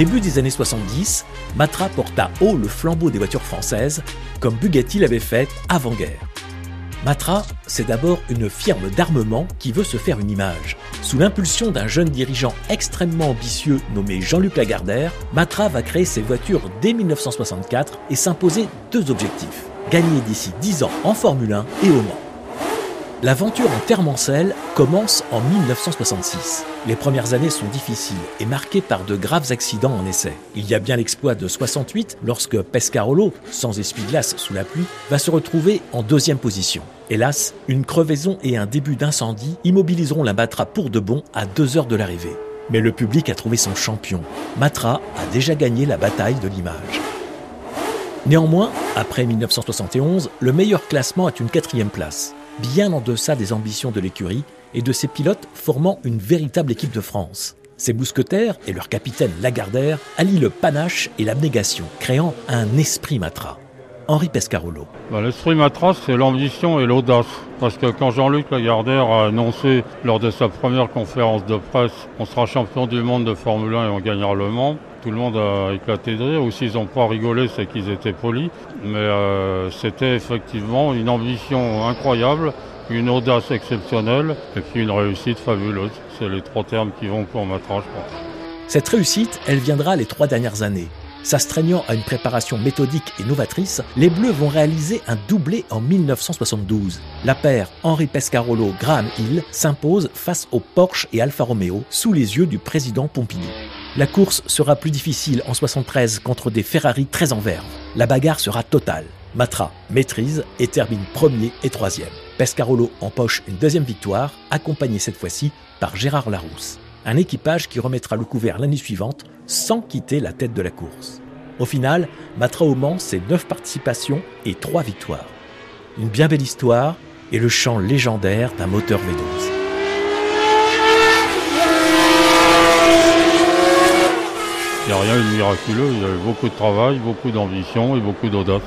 début des années 70, Matra porta haut le flambeau des voitures françaises, comme Bugatti l'avait fait avant-guerre. Matra, c'est d'abord une firme d'armement qui veut se faire une image. Sous l'impulsion d'un jeune dirigeant extrêmement ambitieux nommé Jean-Luc Lagardère, Matra va créer ses voitures dès 1964 et s'imposer deux objectifs. Gagner d'ici 10 ans en Formule 1 et au Mans. L'aventure en Terre-Mancel commence en 1966. Les premières années sont difficiles et marquées par de graves accidents en essai. Il y a bien l'exploit de 68 lorsque Pescarolo, sans essuie-glace sous la pluie, va se retrouver en deuxième position. Hélas, une crevaison et un début d'incendie immobiliseront la Matra pour de bon à deux heures de l'arrivée. Mais le public a trouvé son champion. Matra a déjà gagné la bataille de l'image. Néanmoins, après 1971, le meilleur classement est une quatrième place bien en deçà des ambitions de l'écurie et de ses pilotes formant une véritable équipe de France. Ces mousquetaires et leur capitaine Lagardère allient le panache et l'abnégation, créant un esprit matra. Henri Pescarolo. Bah, l'esprit matra, c'est l'ambition et l'audace. Parce que quand Jean-Luc Lagardère a annoncé lors de sa première conférence de presse on sera champion du monde de Formule 1 et on gagnera le Mans, tout le monde a éclaté de rire. Ou s'ils n'ont pas rigolé, c'est qu'ils étaient polis. Mais euh, c'était effectivement une ambition incroyable, une audace exceptionnelle et puis une réussite fabuleuse. C'est les trois termes qui vont pour ma tranche. Cette réussite, elle viendra les trois dernières années. S'astreignant à une préparation méthodique et novatrice, les Bleus vont réaliser un doublé en 1972. La paire Henri Pescarolo-Graham Hill s'impose face aux Porsche et Alfa Romeo sous les yeux du président Pompidou. La course sera plus difficile en 73 contre des Ferrari très en verve. La bagarre sera totale. Matra maîtrise et termine premier et troisième. Pescarolo empoche une deuxième victoire, accompagnée cette fois-ci par Gérard Larousse. Un équipage qui remettra le couvert l'année suivante sans quitter la tête de la course. Au final, Matra au Mans, c'est 9 participations et 3 victoires. Une bien belle histoire et le chant légendaire d'un moteur V12. Il n'y a rien de miraculeux, il y a eu beaucoup de travail, beaucoup d'ambition et beaucoup d'audace.